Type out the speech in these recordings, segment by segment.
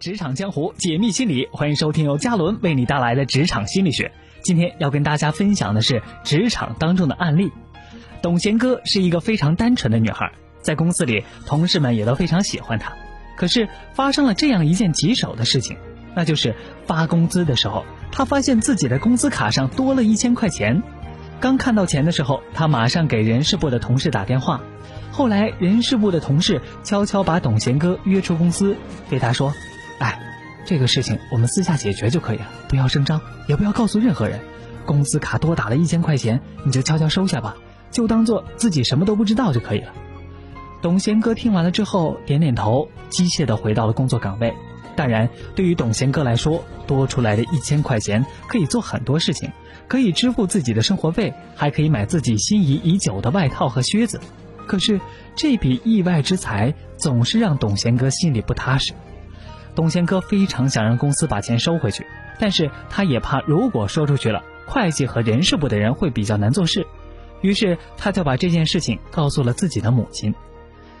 职场江湖解密心理，欢迎收听由嘉伦为你带来的职场心理学。今天要跟大家分享的是职场当中的案例。董贤哥是一个非常单纯的女孩，在公司里同事们也都非常喜欢她。可是发生了这样一件棘手的事情，那就是发工资的时候，她发现自己的工资卡上多了一千块钱。刚看到钱的时候，她马上给人事部的同事打电话。后来人事部的同事悄悄把董贤哥约出公司，对他说。哎，这个事情我们私下解决就可以了，不要声张，也不要告诉任何人。工资卡多打了一千块钱，你就悄悄收下吧，就当做自己什么都不知道就可以了。董贤哥听完了之后点点头，机械地回到了工作岗位。当然，对于董贤哥来说，多出来的一千块钱可以做很多事情，可以支付自己的生活费，还可以买自己心仪已久的外套和靴子。可是这笔意外之财总是让董贤哥心里不踏实。董贤哥非常想让公司把钱收回去，但是他也怕如果说出去了，会计和人事部的人会比较难做事，于是他就把这件事情告诉了自己的母亲。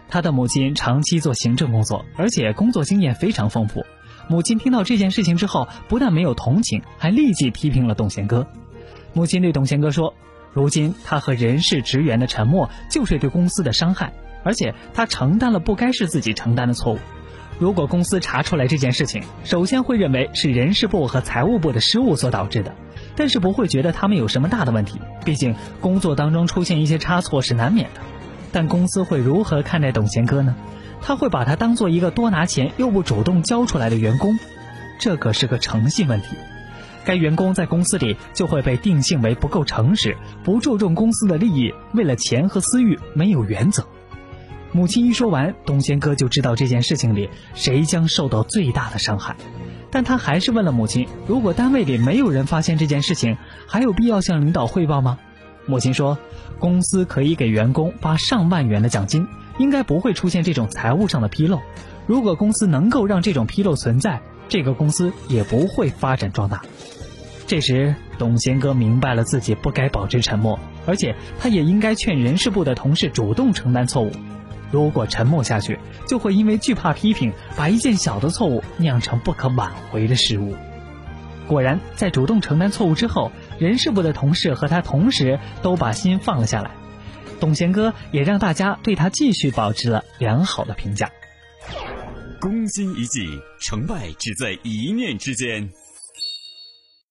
他的母亲长期做行政工作，而且工作经验非常丰富。母亲听到这件事情之后，不但没有同情，还立即批评了董贤哥。母亲对董贤哥说：“如今他和人事职员的沉默，就是对公司的伤害，而且他承担了不该是自己承担的错误。”如果公司查出来这件事情，首先会认为是人事部和财务部的失误所导致的，但是不会觉得他们有什么大的问题。毕竟工作当中出现一些差错是难免的。但公司会如何看待董贤哥呢？他会把他当做一个多拿钱又不主动交出来的员工，这可是个诚信问题。该员工在公司里就会被定性为不够诚实，不注重公司的利益，为了钱和私欲没有原则。母亲一说完，董贤哥就知道这件事情里谁将受到最大的伤害，但他还是问了母亲：“如果单位里没有人发现这件事情，还有必要向领导汇报吗？”母亲说：“公司可以给员工发上万元的奖金，应该不会出现这种财务上的纰漏。如果公司能够让这种纰漏存在，这个公司也不会发展壮大。”这时，董贤哥明白了自己不该保持沉默，而且他也应该劝人事部的同事主动承担错误。如果沉默下去，就会因为惧怕批评，把一件小的错误酿成不可挽回的失误。果然，在主动承担错误之后，人事部的同事和他同时都把心放了下来。董贤哥也让大家对他继续保持了良好的评价。攻心一计，成败只在一念之间。